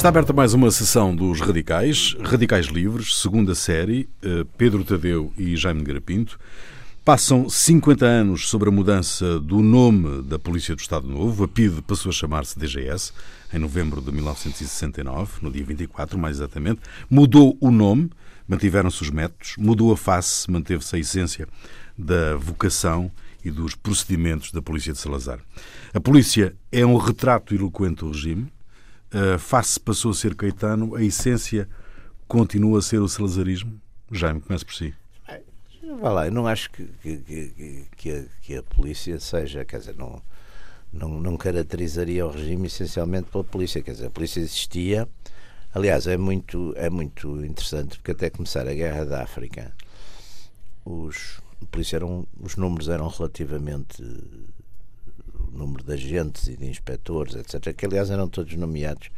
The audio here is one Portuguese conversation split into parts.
Está aberta mais uma sessão dos Radicais, Radicais Livres, segunda série, eh, Pedro Tadeu e Jaime Garapinto. Passam 50 anos sobre a mudança do nome da Polícia do Estado Novo. A PIDE passou a chamar-se DGS em novembro de 1969, no dia 24, mais exatamente. Mudou o nome, mantiveram-se os métodos, mudou a face, manteve-se a essência da vocação e dos procedimentos da Polícia de Salazar. A Polícia é um retrato eloquente do regime. A face passou a ser Caetano, a essência continua a ser o salazarismo. Jaime, comece por si. Vá lá, eu não acho que, que, que, que, a, que a polícia seja, quer dizer, não, não, não caracterizaria o regime essencialmente pela polícia, quer dizer, a polícia existia. Aliás, é muito, é muito interessante porque até começar a guerra da África, os, polícia eram, os números eram relativamente número de agentes e de inspectores, etc., que aliás eram todos nomeados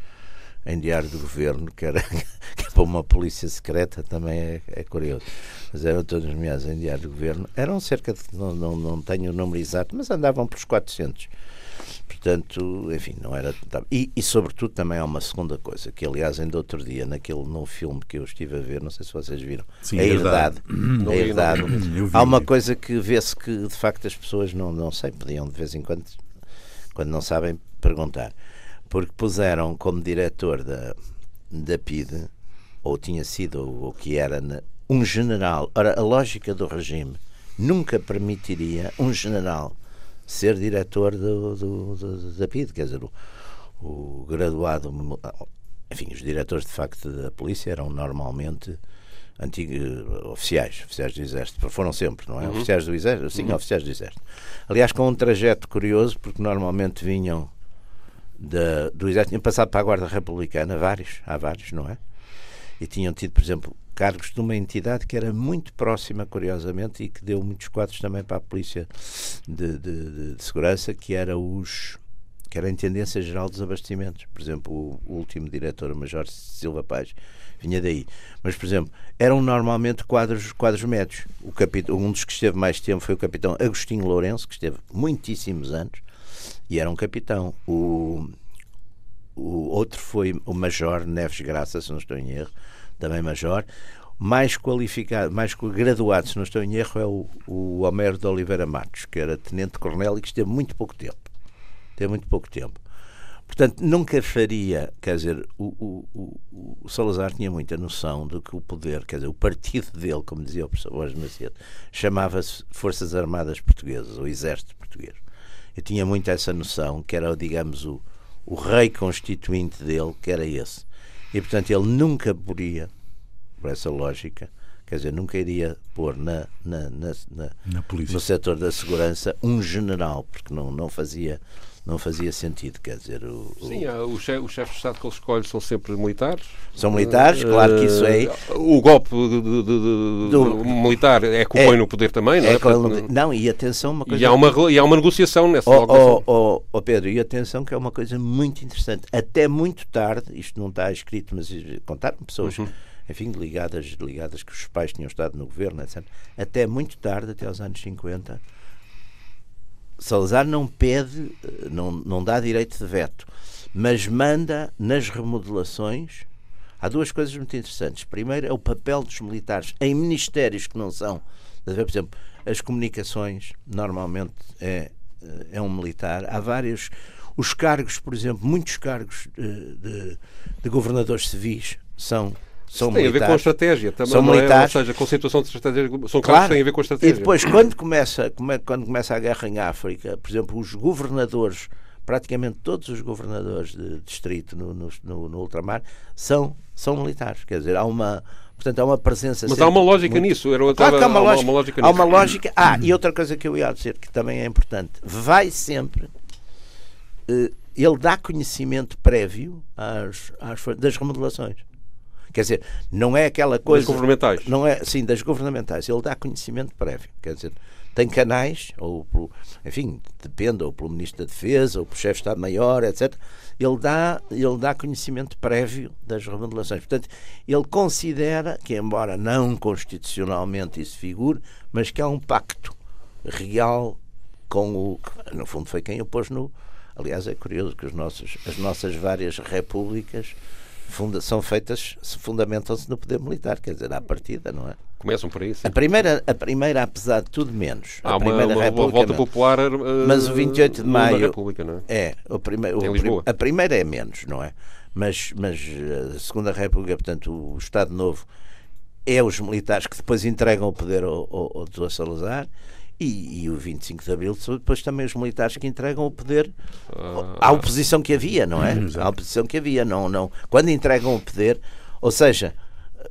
em diário do governo, que era que para uma polícia secreta também é, é, curioso. Mas eram todos nomeados em diário do governo. Eram cerca de, não, não, não tenho o número exato, mas andavam pelos 400. Portanto, enfim, não era. E, e, sobretudo também há uma segunda coisa, que aliás ainda outro dia, naquele novo filme que eu estive a ver, não sei se vocês viram, Sim, a herdade. A herdade. Há uma coisa que vê-se que de facto as pessoas não, não sei, podiam de vez em quando, quando não sabem, perguntar porque puseram como diretor da, da PIDE, ou tinha sido, ou, ou que era, um general. Ora, a lógica do regime nunca permitiria um general ser diretor do, do, do, da PIDE, quer dizer, o, o graduado. Enfim, os diretores de facto da polícia eram normalmente antigos oficiais, oficiais do Exército, foram sempre, não é? Uhum. Oficiais do Exército, sim, uhum. oficiais do Exército. Aliás, com um trajeto curioso, porque normalmente vinham da, do Exército, tinham passado para a Guarda Republicana, vários, há vários, não é? E tinham tido, por exemplo, cargos de uma entidade que era muito próxima, curiosamente, e que deu muitos quadros também para a Polícia de, de, de Segurança, que era os que era a Intendência Geral dos Abastecimentos. Por exemplo, o, o último diretor, o Major Silva Paz, vinha daí. Mas, por exemplo, eram normalmente quadros, quadros médios. O capitão, um dos que esteve mais tempo foi o capitão Agostinho Lourenço, que esteve muitíssimos anos, e era um capitão. O, o outro foi o Major Neves Graça, se não estou em erro, também Major. Mais qualificado, mais graduado, se não estou em erro, é o, o Homero de Oliveira Matos, que era tenente-coronel e que esteve muito pouco tempo. Teve muito pouco tempo. Portanto, nunca faria, quer dizer, o, o, o, Salazar tinha muita noção de que o poder, quer dizer, o partido dele, como dizia o professor Borges Macedo, chamava-se Forças Armadas Portuguesas, o Exército Português. Eu tinha muito essa noção, que era, digamos, o, o rei constituinte dele, que era esse. E, portanto, ele nunca poderia, por essa lógica, quer dizer, nunca iria pôr na, na, na, na, na no setor da segurança um general, porque não, não fazia não fazia sentido, quer dizer... O, Sim, o... os chefes de Estado que ele escolhe são sempre militares. São militares, uh, claro que isso é... O golpe de, de, de, Do... militar é que o põe é, no poder também, não é? é Porque... Não, e atenção, uma coisa... E há uma, e há uma negociação nessa oh, oh, oh, oh, Pedro, e atenção que é uma coisa muito interessante. Até muito tarde, isto não está escrito, mas contaram pessoas... Uhum enfim, ligadas, ligadas que os pais tinham estado no governo, etc. Até muito tarde, até aos anos 50, Salazar não pede, eh, não, não dá direito de veto, mas manda nas remodelações. Há duas coisas muito interessantes. Primeiro é o papel dos militares em ministérios que não são. Por exemplo, as comunicações normalmente é, eh, é um militar. Há vários. Os cargos, por exemplo, muitos cargos de, eh, de, de governadores civis são são tem militares. a ver com a estratégia também, são militares. É? Ou seja, com a situação de estratégia, são claro. que têm a ver com a estratégia. E depois, quando começa, quando começa a guerra em África, por exemplo, os governadores, praticamente todos os governadores de distrito no, no, no, no ultramar, são, são militares. Quer dizer, há uma, Portanto, há uma presença. Mas há uma lógica muito... nisso. Era claro que há uma, há lógica, uma lógica. Há uma lógica. Ah, e outra coisa que eu ia dizer que também é importante: vai sempre. Uh, ele dá conhecimento prévio às, às, das remodelações. Quer dizer, não é aquela coisa. Das governamentais. Não é, sim, das governamentais. Ele dá conhecimento prévio. Quer dizer, tem canais, ou pelo, enfim, depende, ou pelo Ministro da Defesa, ou pelo Chefe de Estado-Maior, etc. Ele dá, ele dá conhecimento prévio das remodelações. Portanto, ele considera que, embora não constitucionalmente isso figure, mas que há um pacto real com o no fundo, foi quem o pôs no. Aliás, é curioso que os nossos, as nossas várias repúblicas funda, são feitas, fundamentam-se no poder militar, quer dizer, à partida, não é? Começam por aí. Sim. A primeira, a primeira, apesar de tudo menos. Há a primeira uma, uma volta popular. Uh, mas o 28 de maio. República, não é? é o primeiro, a primeira é menos, não é? Mas, mas a Segunda República, portanto, o Estado Novo é os militares que depois entregam o poder ao, ao, ao. Salazar e, e, o 25 de Abril são depois também os militares que entregam o poder à oposição que havia, não é? À oposição que havia, não, não. Quando entregam o poder, ou seja,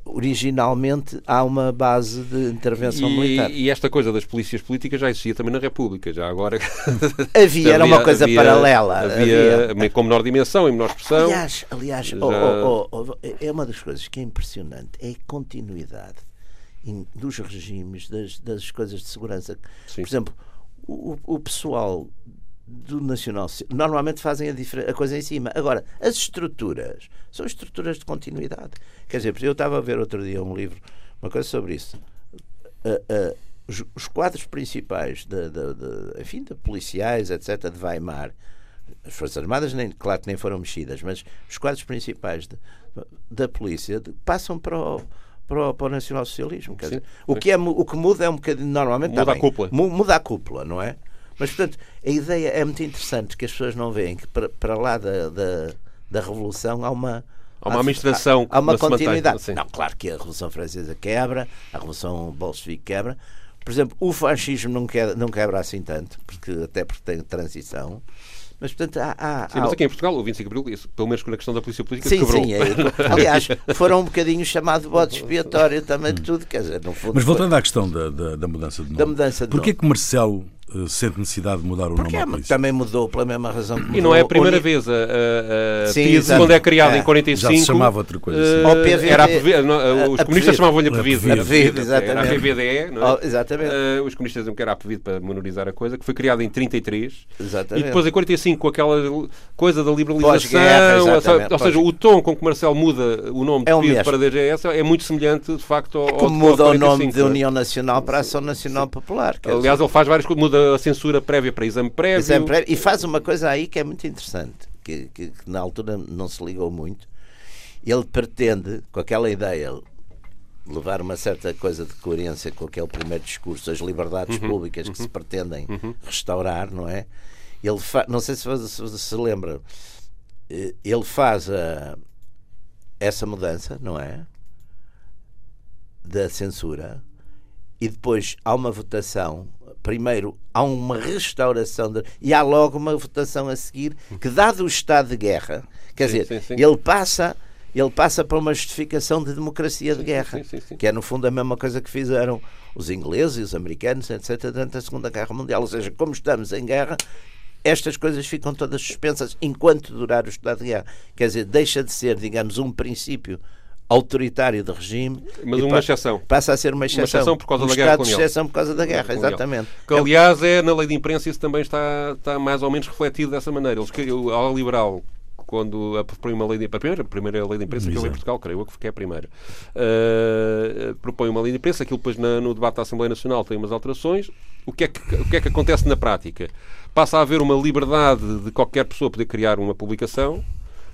originalmente há uma base de intervenção e, militar. E esta coisa das polícias políticas já existia também na República, já agora. Havia, era uma coisa havia, paralela. Havia, havia, com menor dimensão e menor expressão. Aliás, aliás já... oh, oh, oh, é uma das coisas que é impressionante, é a continuidade dos regimes, das, das coisas de segurança. Sim. Por exemplo, o, o pessoal do Nacional normalmente fazem a, a, coisa em cima. Agora, as estruturas são estruturas de continuidade. Quer dizer, eu estava a ver outro dia um livro, uma coisa sobre isso. Uh, uh, os, os, quadros principais de, de, de, enfim, de policiais, etc., de Weimar, as Forças Armadas, nem, claro que nem foram mexidas, mas os quadros principais de, da polícia passam para o, para o, para o nacionalsocialismo. Quer dizer, o, que é, o que muda é um bocadinho, normalmente. Muda a cúpula. Muda a cúpula, não é? Mas, portanto, a ideia é muito interessante que as pessoas não veem que para, para lá da, da, da Revolução há uma. Há uma administração. Há, há uma continuidade. Mantém, não, claro que a Revolução Francesa quebra, a Revolução Bolchevique quebra. Por exemplo, o fascismo não quebra, não quebra assim tanto, porque, até porque tem transição. Mas, portanto, há. há sim, mas aqui em Portugal, o 25 de Abril, isso, pelo menos com a questão da polícia política, sim, quebrou. Sim, é, aliás, foram um bocadinho chamado bode expiatório também de tudo, quer dizer, no fundo. Mas voltando foi... à questão da, da, da, mudança de nome. Da mudança de Porquê nome. que Marcelo sente necessidade de mudar o Porque nome polícia. também mudou pela mesma razão que mudou. E não é a primeira vez. A, a, a Sim, quando é criada é. em 45. Já se chamava outra coisa. Uh, era a PV, não, os comunistas chamavam-lhe a PVD. PVD. Era a PVDE, não é? Oh, exatamente. Uh, os comunistas diziam que era a PVD para menorizar a coisa, que foi criada em 33. Exatamente. E depois em 45, com aquela coisa da liberalização. Ou seja, o tom com que Marcelo muda o nome de é PID para DGS é muito semelhante, de facto, ao. É como muda o nome de União Nacional para Ação Nacional Popular. Aliás, ele faz várias coisas, muda a censura prévia para exame prévio. Exame prévio. E faz uma coisa aí que é muito interessante, que, que, que, na altura não se ligou muito. Ele pretende, com aquela ideia, levar uma certa coisa de coerência com aquele primeiro discurso, as liberdades uhum, públicas que uhum, se pretendem uhum. restaurar, não é? Ele fa... não sei se você se lembra, eh, ele faz a... essa mudança, não é? Da censura e depois há uma votação primeiro há uma restauração de, e há logo uma votação a seguir que, dado o estado de guerra, quer sim, dizer, sim, sim. ele passa ele passa para uma justificação de democracia de guerra, que é no fundo a mesma coisa que fizeram os ingleses e os americanos, etc., durante a Segunda Guerra Mundial. Ou seja, como estamos em guerra, estas coisas ficam todas suspensas enquanto durar o estado de guerra. Quer dizer, deixa de ser, digamos, um princípio autoritário de regime. Mas uma passa, exceção. Passa a ser uma exceção. Uma exceção por causa um da guerra colonial. de exceção por causa da guerra, exatamente. Que, aliás, é na lei de imprensa isso também está, está mais ou menos refletido dessa maneira. Eles, ao liberal, quando a primeira lei de, a primeira, a primeira lei de imprensa que houve em Portugal, creio eu que é a primeira, uh, propõe uma lei de imprensa, aquilo depois na, no debate da Assembleia Nacional tem umas alterações. O que, é que, o que é que acontece na prática? Passa a haver uma liberdade de qualquer pessoa poder criar uma publicação,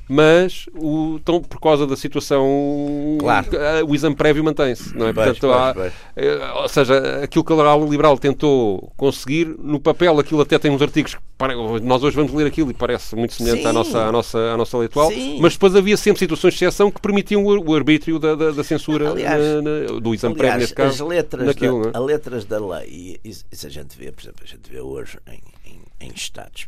mas o, tão, por causa da situação, claro. o exame prévio mantém-se. Não é? Pois, Portanto, há, eh, ou seja, aquilo que a liberal tentou conseguir, no papel aquilo até tem uns artigos que nós hoje vamos ler aquilo e parece muito semelhante à nossa, à, nossa, à nossa lei atual, Sim. mas depois havia sempre situações de exceção que permitiam o, arbítrio da, da, da censura aliás, na, na, do exame aliás, prévio, neste caso. As letras, naquilo, da, é? letras da lei, isso, isso, a gente vê, por exemplo, a gente vê hoje em, em, em Estados,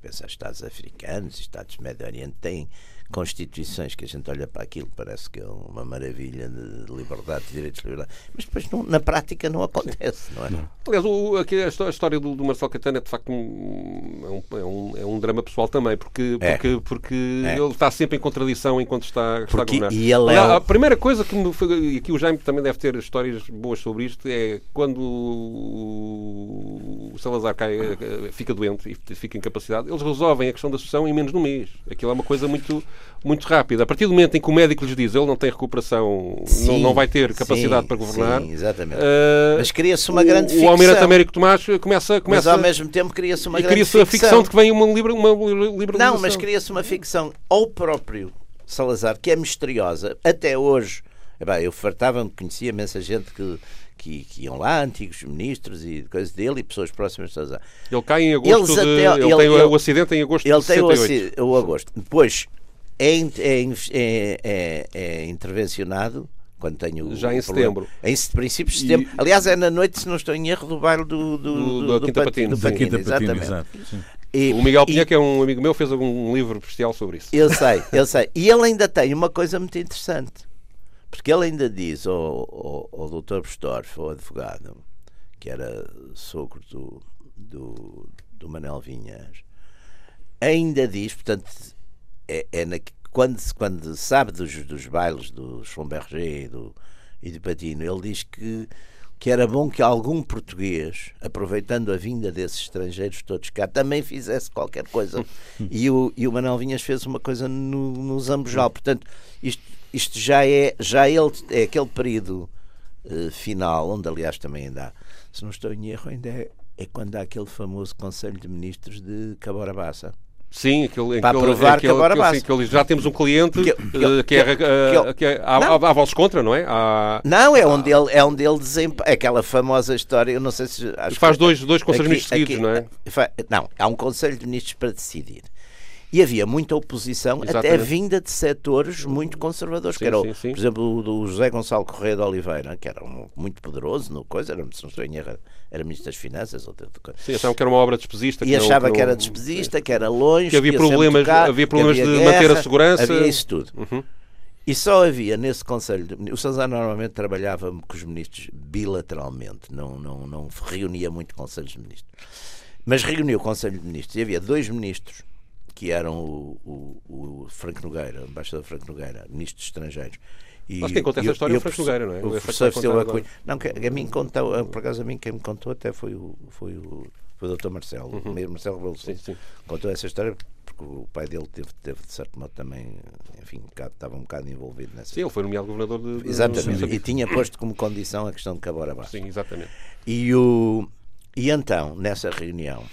pensar Estados africanos, Estados do Médio Oriente, têm constituições que a gente olha para aquilo parece que é uma maravilha de liberdade, de direitos de liberdade, mas depois não, na prática não acontece, não é? Não. Aliás, o, aqui, a história do, do Marcelo Caetano é de facto um, é, um, é um drama pessoal também, porque, é. porque, porque é. ele está sempre em contradição enquanto está, está porque, a governar. E ele é a, a primeira coisa que me foi, e aqui o Jaime também deve ter histórias boas sobre isto, é quando o Salazar cai, fica doente e fica incapacitado, eles resolvem a questão da sucessão em menos de um mês. Aquilo é uma coisa muito muito rápida. A partir do momento em que o médico lhes diz ele não tem recuperação, sim, não, não vai ter capacidade sim, para governar. Sim, exatamente. Uh, Mas cria-se uma grande ficção. O Almirante Américo Tomás começa, começa. Mas ao mesmo tempo cria-se uma e grande cria-se a ficção de que vem uma, liber, uma liberalização. Não, mas cria-se uma ficção ao próprio Salazar, que é misteriosa. Até hoje, bem, eu fartava-me, conhecia imensa gente que, que, que, iam lá, antigos ministros e coisas dele e pessoas próximas de Salazar. Ele cai em agosto, Eles de, até, ele, ele, tem ele, o acidente em agosto ele de Ele tem o, o agosto. Depois é, é, é, é, é intervencionado quando tenho já em setembro. Em princípios de setembro. E... aliás é na noite se não estou em erro do bairro do, do, do, do, do Quinta Patino, exato, e, o Miguel Pinha, e, que é um amigo meu, fez um livro especial sobre isso. Eu sei, eu sei. E ele ainda tem uma coisa muito interessante. Porque ele ainda diz ao, ao, ao doutor Bestorff, o advogado, que era sogro do, do, do Manel Vinhas, ainda diz, portanto, é, é na, quando, quando sabe dos, dos bailes do Schomberger e do, e do Patino, ele diz que, que era bom que algum português, aproveitando a vinda desses estrangeiros todos cá, também fizesse qualquer coisa. e, o, e o Manuel Vinhas fez uma coisa no, no Zambojal. Portanto, isto, isto já é, já ele, é aquele período uh, final, onde aliás também ainda há, se não estou em erro, ainda é, é quando há aquele famoso Conselho de Ministros de Cabora Bassa Sim, aquele, para aquele, provar aquele, que agora aquele, aquele, já temos um cliente que, que, eh, que, é, que, que é, vozes contra, não é? Não, é onde ele, é onde ele desempenha aquela famosa história, eu não sei se... faz dois, dois conselhos ministros seguidos, não é? Não, há um conselho de ministros para decidir. E havia muita oposição, Exatamente. até vinda de setores muito conservadores, sim, que era, sim, sim. por exemplo, o do José Gonçalo Correia de Oliveira, que era um, muito poderoso no coisa, era, se não estou em erro, era Ministro das Finanças. Ou de, sim, achavam que era uma obra despesista. E achava que, não, que era despesista, que era longe, que havia problemas, tocar, havia problemas havia de guerra, manter a segurança. Havia isso tudo. Uhum. E só havia nesse Conselho. De, o Salazar normalmente trabalhava com os ministros bilateralmente, não, não, não reunia muito Conselhos de Ministros. Mas reuniu o Conselho de Ministros e havia dois ministros que eram o, o, o Franco Nogueira, o embaixador Franco Nogueira, ministro dos Estrangeiros. E, Mas quem conta essa história é o Franco Nogueira, não é? O professor Silva Cunha. Não, que, a mim contou, por acaso a mim quem me contou até foi o, foi o, foi o Dr. Marcelo, uhum. mesmo Marcelo Rebelo. Contou essa história porque o pai dele teve, teve de certo modo também, enfim, estava um bocado envolvido nessa. Sim, ele foi nomeado governador de. de exatamente, e tinha posto como condição a questão de Cabora Baixo. Sim, exatamente. E, o, e então, nessa reunião,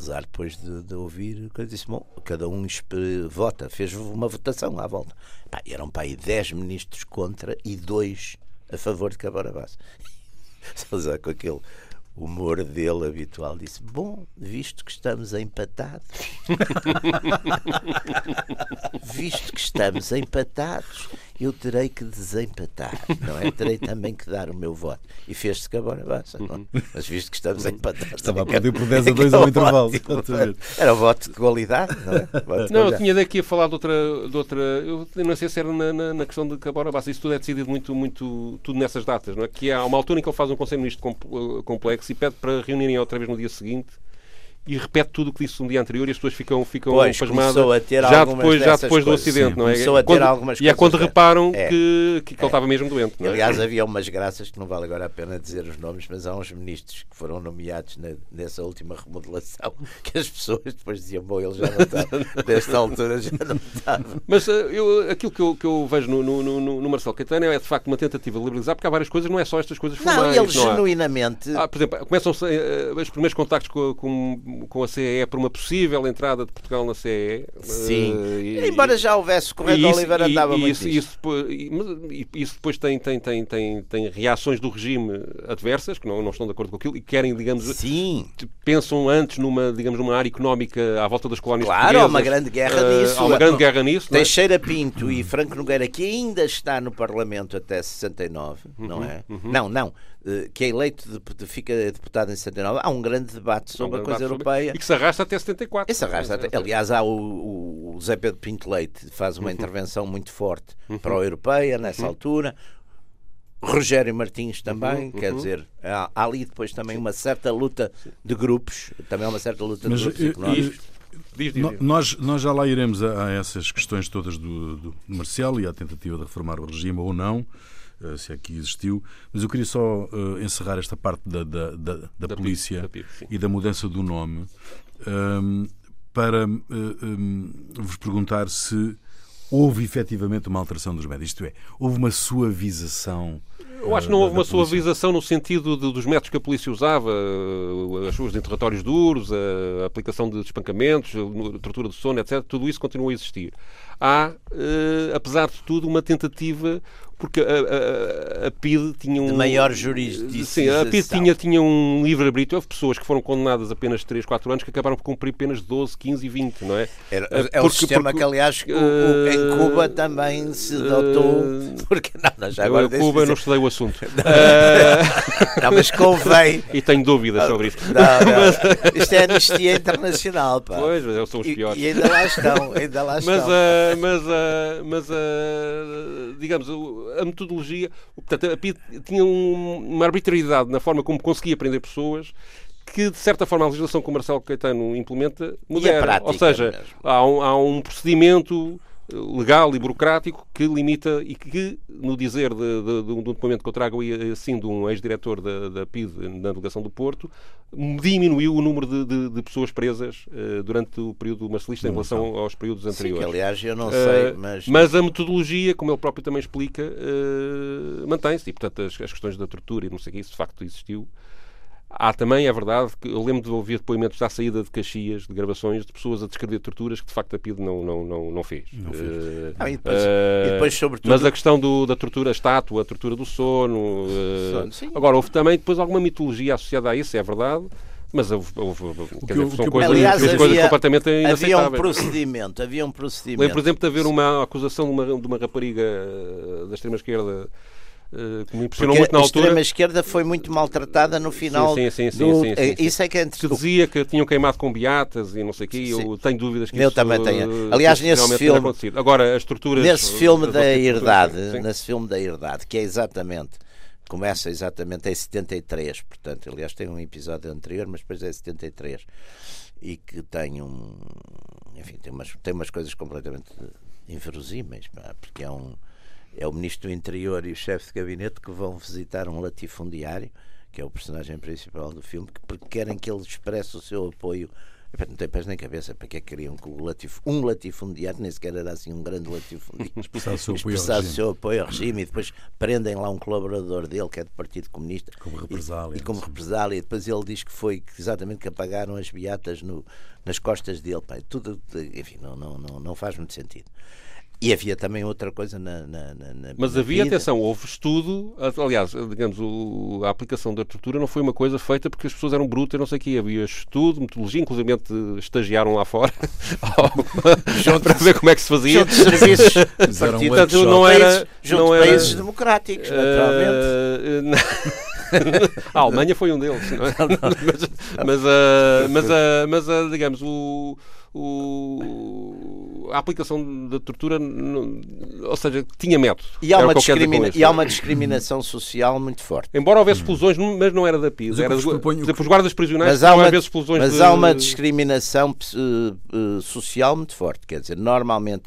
Apesar depois de, de ouvir, disse: bom, cada um vota, fez uma votação à volta. Pá, eram para aí 10 ministros contra e dois a favor de Cabora Basso. Salazar com aquele humor dele habitual disse: Bom, visto que estamos empatados, visto que estamos empatados, eu terei que desempatar, não é? Terei também que dar o meu voto. E fez-se que agora basta? É? Mas visto que estamos empatados. Estava a perder por 10 a 2 ao intervalo. Era o voto de qualidade, não é? Não, eu tinha daqui a falar de outra. De outra eu não sei se era na, na, na questão de Cabora Bassa. Isso tudo é decidido muito, muito. Tudo nessas datas, não é? Que há uma altura em que ele faz um Conselho Ministro eh, complexo e pede para reunirem outra vez no dia seguinte e repete tudo o que disse um dia anterior e as pessoas ficam, ficam pois, pasmadas já depois, já depois do acidente, não é? Começou a ter quando, algumas e é quando reparam é. que, que, é. ele estava mesmo doente. É? Aliás, havia umas graças que não vale agora a pena dizer os nomes, mas há uns ministros que foram nomeados na, nessa última remodelação que as pessoas depois diziam, bom, ele já não está, desta altura já não estava. Mas uh, eu, aquilo que eu, que eu vejo no, no, no, no Marcelo Caetano é de facto uma tentativa de liberalizar, porque há várias coisas, não é só estas coisas formais. Não, ele genuinamente. Ah, por exemplo, começam uh, os primeiros contactos com, com, com a CE por uma possível entrada de Portugal na CE. Sim. Uh, e, Embora já houvesse Correio de Oliveira andava muito isso, isso, isso, depois tem, tem, tem, tem, tem reações do regime adversas, que não, não estão de acordo com aquilo e querem, digamos, Sim. pensam antes numa, digamos, numa área económica à volta das colónias Claro, há uma grande guerra uh, nisso. Há uma grande guerra nisso. É? Teixeira é? Pinto e Franco Nogueira, que ainda está no Parlamento até 69, uhum, não é? Uhum. Não, não. Eh, que é eleito, de, de, fica deputado em 69, há um grande debate sobre um a coisa europeia. Sobre... E que se arrasta até 74. E se arrasta até... Aliás, há o, o, Zé Pedro Pinto Leite, faz uma uhum. intervenção muito forte uhum. para a europeia nessa uhum. altura. Rogério Martins também, uhum, quer uhum. dizer, há, há, ali depois também uma certa luta de grupos, também uma certa luta Mas, de grupos económicos. Diz, diz, diz. Nós, nós já lá iremos a, a essas questões todas do, do Marcelo e à tentativa de reformar o regime ou não. Eh, se aqui existiu, mas eu queria só uh, encerrar esta parte da, da, da, da, polícia PIB, e da mudança do nome um, ehm, para um, vos perguntar se houve efetivamente uma alteração dos médios, isto é, houve uma suavização Eu acho que não houve uma suavização no sentido de, dos métodos que a polícia usava, as suas interrogatórios duros, a aplicação de espancamentos, a tortura do sono, etc. Tudo isso continua a existir. Há, eh, apesar de tudo, uma tentativa porque a, a, a PID tinha um... De maior jurisdição. Sim, a PID tinha, tinha um livre-arbítrio. Houve pessoas que foram condenadas apenas 3, 4 anos que acabaram por cumprir penas de 12, 15 e 20. não é? Era, é porque, o sistema porque, que, aliás, uh, em Cuba também se dotou... Uh, porque, não, não, já agora... Em Cuba não estudei o assunto. não, mas convém... E tenho dúvidas sobre isso. Não, não. Isto é anistia internacional, pá. Pois, eles são os piores. E, e ainda lá estão, ainda lá estão. Mas, uh, mas, uh, mas uh, digamos a metodologia. Portanto, a PID tinha um, uma arbitrariedade na forma como conseguia prender pessoas que, de certa forma, a legislação que o Marcelo Caetano implementa modera. Ou seja, há um, há um procedimento legal e burocrático que limita e que, no dizer de, de, de um documento que eu trago assim de um ex-diretor da, da PID na delegação do Porto, diminuiu o número de, de, pessoas presas uh, durante o período marcelista em relação aos períodos anteriores. Sim, que, aliás, eu não uh, sei, mas... Mas a metodologia, como ele próprio também explica, uh, mantém-se. E, portanto, as, as, questões da tortura e não sei o que, isso de facto existiu. Há também, é verdade, que eu lembro de ouvir depoimentos à saída de Caxias, de gravações, de pessoas a descrever torturas que de facto a PID não, não, não, não fez. Não fez. Uh, ah, e, depois, uh, e depois, sobretudo... Mas a questão do, da tortura estátua, a tortura do sono. Uh, sono agora, houve também depois alguma mitologia associada a isso, é verdade. Mas houve, houve quer dizer, são coisas, aliás, havia, completamente inaceitáveis. Havia um procedimento, havia um procedimento. Lembro, por exemplo, de haver uma acusação de uma, de uma rapariga da extrema-esquerda eh, que me impressionou Porque muito na altura. A extrema-esquerda foi muito maltratada no final. Sim, sim, sim. Do... sim, sim, sim Isso é que é Que dizia que tinham queimado com beatas e não sei o quê. Eu tenho dúvidas que eu isso também tenho. Aliás, nesse filme. Agora, as torturas. Nesse filme da herdade, nesse filme da herdade, que é exatamente. Começa exatamente em 73, portanto, aliás, tem um episódio anterior, mas depois é 73. E que tem um. Enfim, tem umas, tem umas coisas completamente inverosímeis, porque é um é o Ministro do Interior e o chefe de gabinete que vão visitar um latifundiário, que é o personagem principal do filme, porque querem que ele expresse o seu apoio. Não tem pés nem cabeça, para que é que queriam que latif... um latifundiário, nem sequer era assim um grande latifundiário, expressasse o seu apoio ao regime e depois prendem lá um colaborador dele que é do Partido Comunista como represália, e, e como represália. E depois ele diz que foi exatamente que apagaram as beatas no, nas costas dele. Pai. Tudo, enfim, não, não, não, não faz muito sentido. E havia também outra coisa na. na, na Mas havia, vida. atenção, houve estudo, aliás, digamos, o, a aplicação da tortura não foi uma coisa feita porque as pessoas eram brutas, não sei o quê. Havia estudo, metodologia, inclusive estagiaram lá fora para ver como é que se fazia. Junto de serviços Portanto, não era. Junto não era, países democráticos, naturalmente. Uh, a Alemanha foi um deles, não é? Mas, mas, uh, mas, uh, mas uh, digamos, o, o, a aplicação da tortura, ou seja, tinha método. E há, uma, discrimina e há uma discriminação social muito forte. Embora houvesse explosões, mas não era da PIS. Era, exemplo, os guardas prisionais mas há uma, explosões Mas de... há uma discriminação uh, social muito forte. Quer dizer, normalmente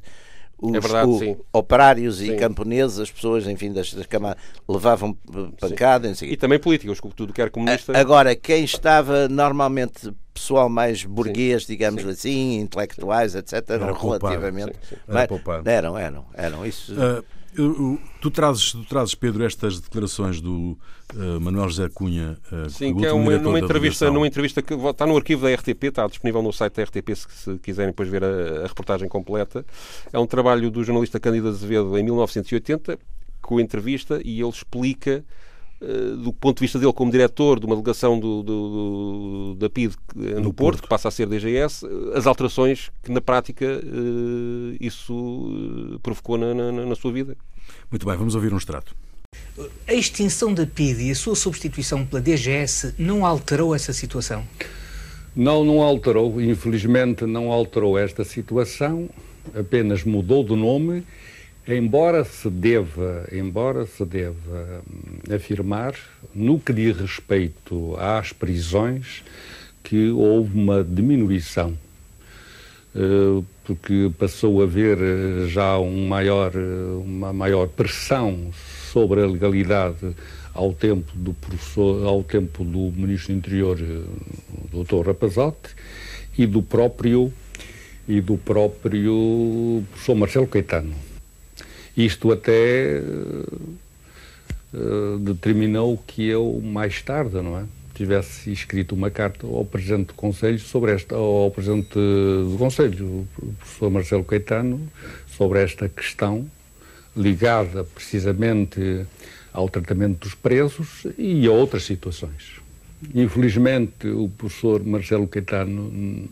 os é verdade, o, operários sim. e camponeses, as pessoas, enfim, das, das camadas, levavam pancada. E também políticos, tudo que era comunista. Agora, quem estava normalmente pessoal mais burguês, digamos sim. assim, intelectuais, etc., eram relativamente. Sim, sim. Era eram, eram, eram. Isso. Uh, tu, trazes, tu trazes, Pedro, estas declarações do uh, Manuel José Cunha. Uh, Sim, que é uma, numa, entrevista, numa entrevista que está no arquivo da RTP, está disponível no site da RTP se, se quiserem depois ver a, a, reportagem completa. É um trabalho do jornalista Cândido Azevedo em 1980, com entrevista, e ele explica eh, do ponto de vista dele como diretor de uma delegação do, do, do da PID no, no Porto, Porto, que passa a ser DGS, eh, as alterações que na prática isso provocou na, na, na, sua vida. Muito bem, vamos ouvir um extrato. A extinção da PID e a sua substituição pela DGS não alterou essa situação? Não, não alterou. Infelizmente não alterou esta situação, apenas mudou de nome Embora se deva, embora se deva hum, afirmar, no que diz respeito às prisões, que houve uma diminuição, eh, porque passou a haver eh, já um maior, eh, uma maior pressão sobre a legalidade ao tempo do professor, ao tempo do Ministro do Interior, Dr. Rapazote, e do próprio e do próprio professor Marcelo Caetano. Isto até uh, determinou que eu, mais tarde, não é? tivesse escrito uma carta ao Presidente do Conselho sobre esta, ao Presidente do Conselho, o professor Marcelo Caetano, sobre esta questão ligada precisamente ao tratamento dos presos e a outras situações. Infelizmente, o professor Marcelo Caetano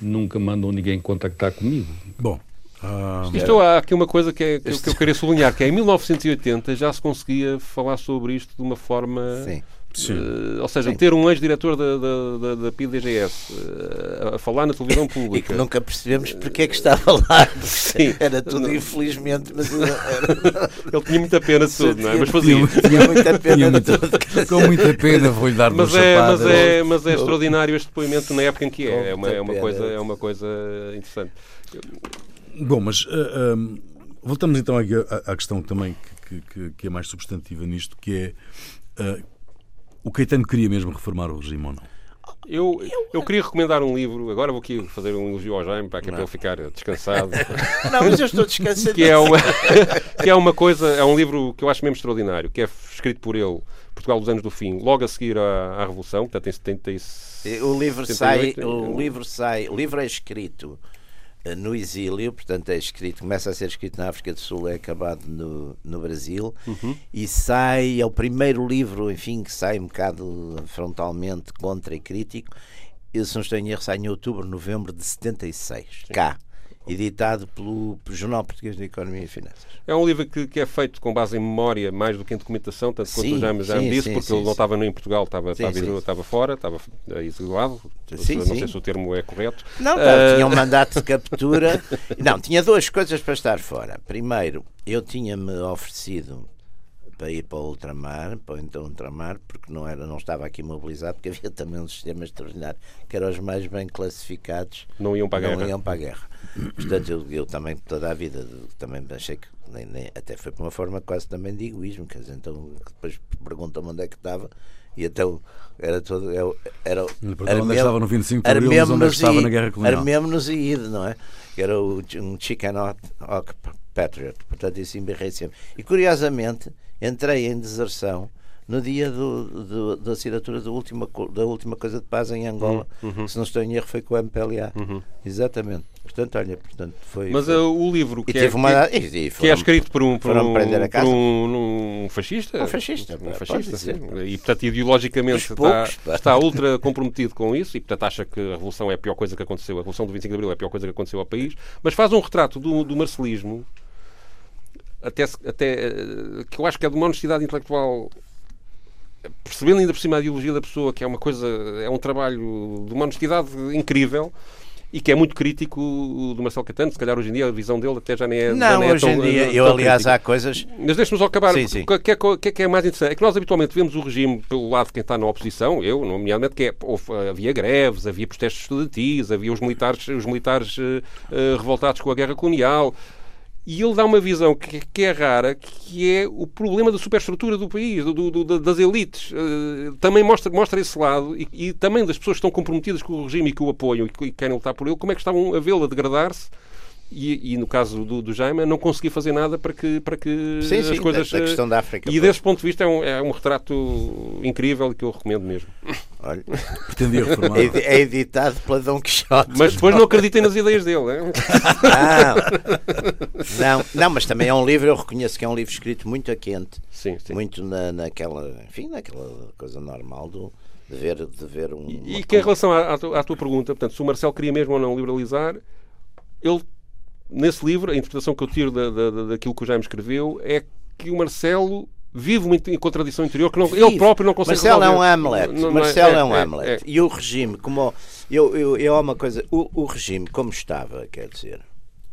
nunca mandou ninguém contactar comigo. Bom, ah, isto há aqui uma coisa que, é, que, que, eu queria sublinhar, que é em 1980 já se conseguia falar sobre isto de uma forma Sim. Uh, ou seja, Sim. ter um ex-diretor da, da, da, da PDGS uh, a falar na televisão pública. E que nunca percebemos porque é que estava lá. Sim. Era tudo não. infelizmente, mas era... ele tinha muita pena de tudo, não é? Mas fazia. Tinha, tinha muita pena de tudo. Com muita pena, vou-lhe dar mas é, mas é Mas é extraordinário este depoimento na época em que é. É uma, é uma, coisa, é uma coisa interessante. Bom, mas uh, um, voltamos então à, à, questão também que, que, que, é mais substantiva nisto, que é o Caetano queria mesmo reformar o regime ou não? Eu, eu queria recomendar um livro, agora vou aqui fazer um elogio ao Jaime para, que é para ele ficar descansado. não, mas eu estou descansado. que, é uma, que é uma coisa, é um livro que eu acho mesmo extraordinário, que é escrito por ele, Portugal dos Anos do Fim, logo a seguir à, à Revolução, que tem 76. O livro 78, sai, o livro sai, o livro é escrito eh, no exílio, portanto é escrito, começa a ser escrito na África do Sul, é acabado no, no Brasil uhum. e sai, é o primeiro livro, enfim, que sai um bocado frontalmente contra e crítico. Eu, se não estou em erro, sai em outubro, novembro de 76, Sim. cá editado pelo, pelo, Jornal Português de Economia e Finanças. É um livro que, que, é feito com base em memória mais do que em documentação, tanto quanto já, já sim, me disse, sim, porque sim, ele não estava nem em Portugal, estava, estava, estava fora, estava exilado. não sei se o termo é correto. Não, uh... tinha um mandato de captura. não, tinha duas coisas para estar fora. Primeiro, eu tinha-me oferecido para ir para o ultramar, para o então ultramar, porque não, era, não estava aqui mobilizado, porque havia também um sistema extraordinário, que eram os mais bem classificados. Não iam para a não guerra. Iam para a guerra. Portanto, eu, eu também, toda a vida, também achei que, nem, nem, até foi por uma forma quase também de egoísmo, quer dizer, então depois perguntam-me onde é que estava, e então era todo. Era, era, era onde é estava no 25 de abril, onde é que estava na guerra colonial. Armemos-nos e ido, não é? Era o, um Chicken Hawk Patriot, portanto, isso embirrei sempre. E curiosamente entrei em deserção no dia do, do, da assinatura da última, da última coisa de paz em Angola, uhum. uhum. se não estou em erro, foi com o MPLA. Uhum. Exatamente. Portanto, olha, portanto, foi. Mas foi... Uh, o livro que, é, uma... que, e, e foram, que é escrito por um, por um, por um, um fascista. Um fascista, um fascista sim. E, portanto, ideologicamente está, está ultra comprometido com isso e, portanto, acha que a Revolução é a pior coisa que aconteceu. A Revolução do 25 de Abril é a pior coisa que aconteceu ao país. Mas faz um retrato do, do marcelismo até, até eh, que eu acho que é de uma honestidade intelectual percebendo ainda por cima a ideologia da pessoa, que é uma coisa, é um trabalho de uma honestidade incrível e que é muito crítico do Marcelo Catano. Se calhar hoje em dia a visão dele até já nem é. Não, nem é hoje tão, em dia, eu aliás há coisas. Mas deixe-nos acabar. Sim, sim. O que é, que, é, que é mais interessante? É que nós habitualmente vemos o regime pelo lado de quem está na oposição, eu, nomeadamente, que é, houve, havia greves, havia protestos estudantis, havia os militares, os militares uh, revoltados com a guerra colonial. E ele dá uma visão que, que, é rara, que é o problema da superestrutura do país, do, do, das elites. Uh, também mostra, mostra esse lado e, e, também das pessoas que estão comprometidas com o regime e que o apoiam e que querem lutar por ele, como é que estavam a vê-lo degradar-se e, e, no caso do, do Jaime, não consegui fazer nada para que, para que sim, as sim, coisas. Da, da questão da África. E desse ponto de vista é um, é um retrato incrível e que eu recomendo mesmo. Olha, pretendia reformar. É, é editado pela Dom Quixote. Mas depois não acreditem nas ideias dele. Não. não, não, mas também é um livro, eu reconheço que é um livro escrito muito a quente. Sim, sim. Muito na, naquela, enfim, naquela coisa normal do de ver, de ver um. E, e que em relação à, à, tua, à tua pergunta, portanto, se o Marcel queria mesmo ou não liberalizar, ele nesse livro, a interpretação que eu tiro da, da, daquilo que o Jaime escreveu é que o Marcelo vive uma contradição interior que não, ele próprio não consegue Marcelo resolver. é um Hamlet. Não, não Marcelo é, é um é, Hamlet. É, e o regime, como. Eu, eu, eu uma coisa. O, o regime, como estava, quer dizer.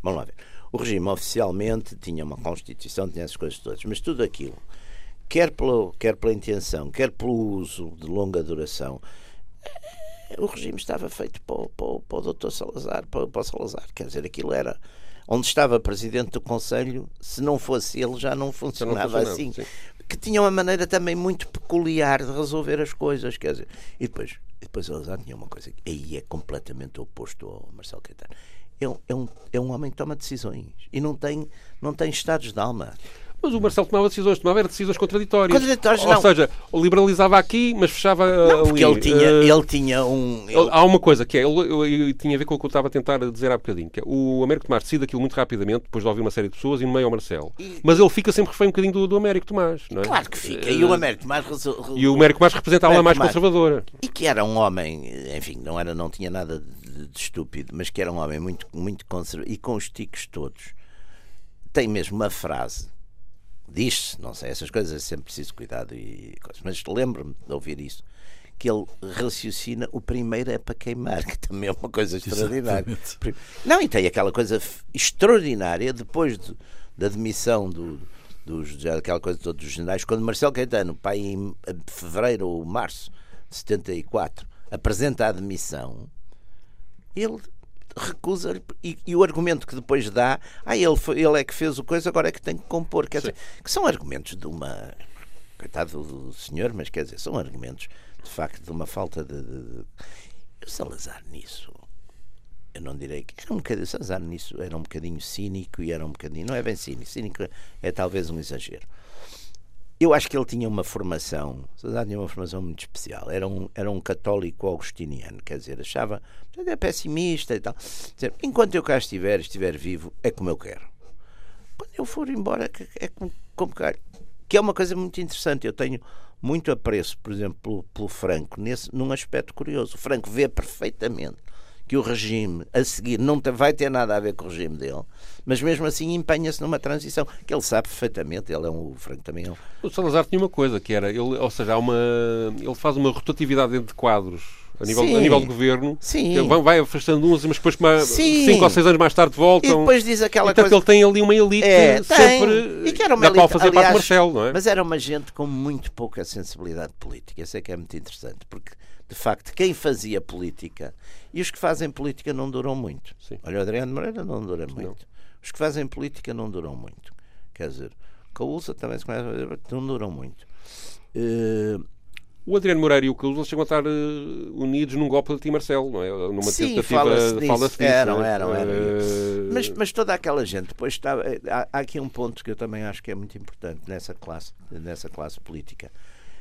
Vamos lá ver. O regime oficialmente tinha uma Constituição, tinha essas coisas todas, mas tudo aquilo, quer, pelo, quer pela intenção, quer pelo uso de longa duração, o regime estava feito para, para, para o Dr. Salazar, para, para o Salazar. Quer dizer, aquilo era onde estava presidente do Conselho, se não fosse ele já não funcionava, não assim. Sim. Que tinha uma maneira também muito peculiar de resolver as coisas, quer dizer. E depois, depois Salazar tinha uma coisa que aí é completamente oposto ao Marcelo Caetano. É um, é, um, é um homem que toma decisões e não tem, não tem estados de alma. Mas o Marcelo tomava decisões, tomava decisões contraditórias. Contraditórias, Ou não. seja, liberalizava aqui, mas fechava Não, porque ali. ele tinha, Eh, ele tinha um. ele- Há uma coisa que é, ele, tinha a ver com o que eu estava a tentar dizer há bocadinho, que é o Américo Tomás decide aquilo muito rapidamente, depois de ouvir uma série de pessoas e no meio ao Marcelo. Mas ele fica sempre refém um bocadinho do, do Américo Tomás, não é? Claro que fica. Eh, E o Américo Tomás. E o Américo Tomás representa a ala mais Tomás. conservadora. E que era um homem, enfim, não, era, não tinha nada de, de estúpido, mas que era um homem muito, muito conservador e com os ticos todos. Tem mesmo uma frase, diz-se, não sei, essas coisas é sempre preciso cuidado e coisas, mas lembro-me de ouvir isso. Que ele raciocina, o primeiro é para queimar, que também é uma coisa extraordinária. Exatamente. Não, e tem aquela coisa extraordinária depois de- da demissão do, dos, aquela coisa todos os generais, quando Marcelo Caetano, pai em fevereiro ou março de 74, apresenta a demissão, ele recusa e, e o argumento que depois dá, ah, ele, foi- ele é que fez o coisa, agora é que tem que compor. Quer dizer, que são argumentos de uma. Coitado do senhor, mas quer dizer, são argumentos de facto de uma falta de. de, de... O Salazar nisso eu não direi que era um bocadinho, Salazar nisso era um bocadinho cínico e era um bocadinho, não é bem cínico, cínico é talvez um exagero. Eu acho que ele tinha uma formação, Salazar tinha uma formação muito especial, era um, era um católico augustiniano, quer dizer, achava, era pessimista e tal. Dizer, enquanto eu cá estiver, estiver vivo, é como eu quero. Quando eu for embora, é como, como quero. Que é uma coisa muito interessante, eu tenho muito apreço, por exemplo, pelo, pelo Franco, nesse, num aspecto curioso. O Franco vê perfeitamente que o regime a seguir não vai ter nada a ver com o regime dele, mas mesmo assim empenha-se numa transição, que ele sabe perfeitamente, ele é um, Franco também é um, O Salazar tinha uma coisa, que era, ele, ou seja, há uma, ele faz uma rotatividade dentro de quadros a nível, Sim. a nível de governo, Sim. vai, vai afastando uns, mas depois, uma- cinco ou seis anos mais tarde, E voltam. depois diz aquela e, portanto, coisa. ele tem ali uma elite É, sempre E que era uma da qual elite, fazer parte aliás, do Marcelo, não é? Mas era uma gente com muito pouca sensibilidade política. Isso é que é muito interessante, porque de facto quem fazia política e os que fazem política não duram muito. Sim. Olha, o Adriano Moreira não dura muito. Os que fazem política não duram muito. Quer dizer, Caúsa também se começa a ver, não duram muito. Eh, O Adriano Moreira e o Caluso chegam a estar eh, unidos num golpe de Tim Marcelo, não é? Numa Sim, tentativa fala-se disso. fala-se disso. Eram, não é? eram, eram. Eh, Mas, mas toda aquela gente, depois estava. Há, há aqui um ponto que eu também acho que é muito importante nessa classe, nessa classe política.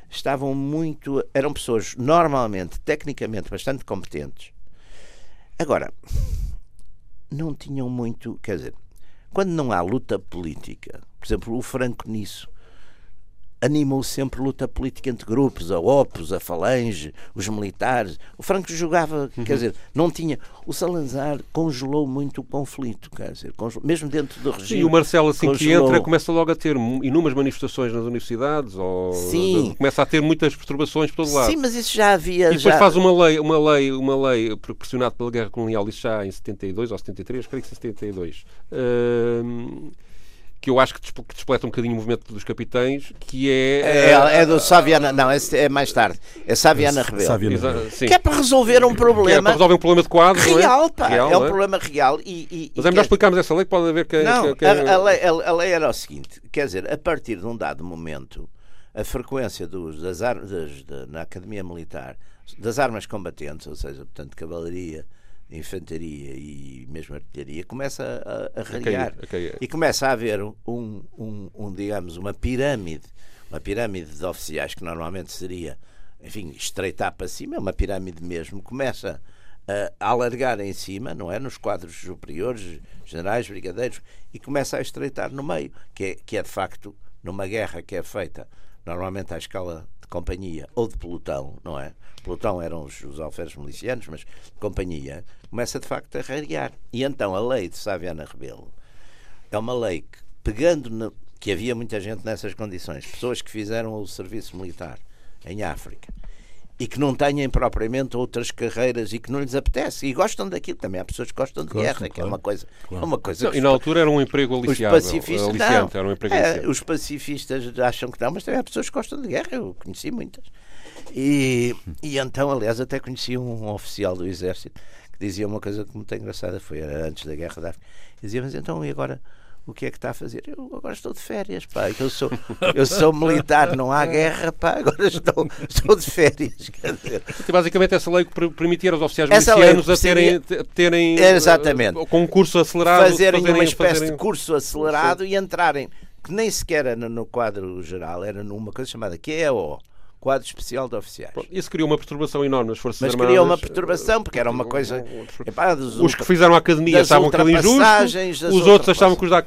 Estavam muito. Eram pessoas normalmente, tecnicamente, bastante competentes. Agora, não tinham muito. Quer dizer, quando não há luta política, por exemplo, o Franco nisso animou sempre luta política entre grupos, a Opus, a Falange, os militares. O Franco jogava, quer dizer, não tinha. O Salazar congelou muito o conflito, quer dizer, congelou- mesmo dentro do regime. Sim, o Marcelo, assim que congelou. entra, começa logo a ter inúmeras manifestações nas universidades, ou Sim. começa a ter muitas perturbações por todo lado. Sim, mas isso já havia. E depois já... faz uma lei, uma lei, uma lei proporcionada pela Guerra Colonial, isso já em 72 ou 73, creio que 72, hum, que eu acho que que despleta um bocadinho o movimento dos capitães, que é... É, é do Saviana, não, esse é mais tarde. É Saviana Rebelo. Saviana. Que é para resolver um Que é para problema resolver um problema de quadro, não é? real, pá. Real, é um problema real. E, e- Mas é melhor explicarmos essa lei, que pode haver quem... Não, quem- quem- a, a lei, a- a lei era o seguinte: quer dizer, a partir de um dado momento, a frequência dos, das armas das- da- na Academia Militar das armas combatentes, ou seja, portanto, cavalaria, infantaria e mesmo artilharia, começa a, a a cair. E começa a haver um, um, um, digamos, uma pirâmide, uma pirâmide de oficiais que normalmente seria, enfim, estreitar para cima, é uma pirâmide mesmo, começa a alargar em cima, não é? Nos quadros superiores, generais, brigadeiros, e começa a estreitar no meio, que é, que é de facto, numa guerra que é feita normalmente à escala de companhia ou de pelotão, não é? Pelotão eram os, os alferes milicianos, mas companhia começa de facto a rarear. E então a lei de Saviana Rebelo é uma lei que, pegando no, que havia muita gente nessas condições, pessoas que fizeram o serviço militar em África e que não têm propriamente outras carreiras e que não lhes apetece e gostam daquilo. Também há pessoas que gostam de Gostam, guerra, que é claro. uma coisa, Claro. uma coisa Não, que e na altura era um emprego os aliciável. pacifistas aliciante, não. era um emprego É, aliciante. os pacifistas acham que não, mas também há pessoas que gostam de guerra, eu conheci muitas. E, e então, aliás, até conheci um oficial do exército que dizia uma coisa muito engraçada, foi antes da guerra da África. Dizia, mas então e agora o que é que está a fazer? Eu agora estou de férias, pá, que eu sou, eu sou militar, não há guerra, pá, agora estou, estou de férias. Quer dizer, E, basicamente essa lei que per- permitia aos oficiais Essa milicianos a terem, te- terem Exatamente. eh, com um curso acelerado fazerem, uma espécie fazerem- de curso acelerado e entrarem que nem sequer era no quadro geral, era numa coisa chamada QEO, quadro especial de oficiais. Isso criou uma perturbação enorme nas Forças Mas Armadas. criou uma perturbação, porque era uma coisa. Epá, dos Os que fizeram a academia achavam aquilo injusto, os outros achavam que os da.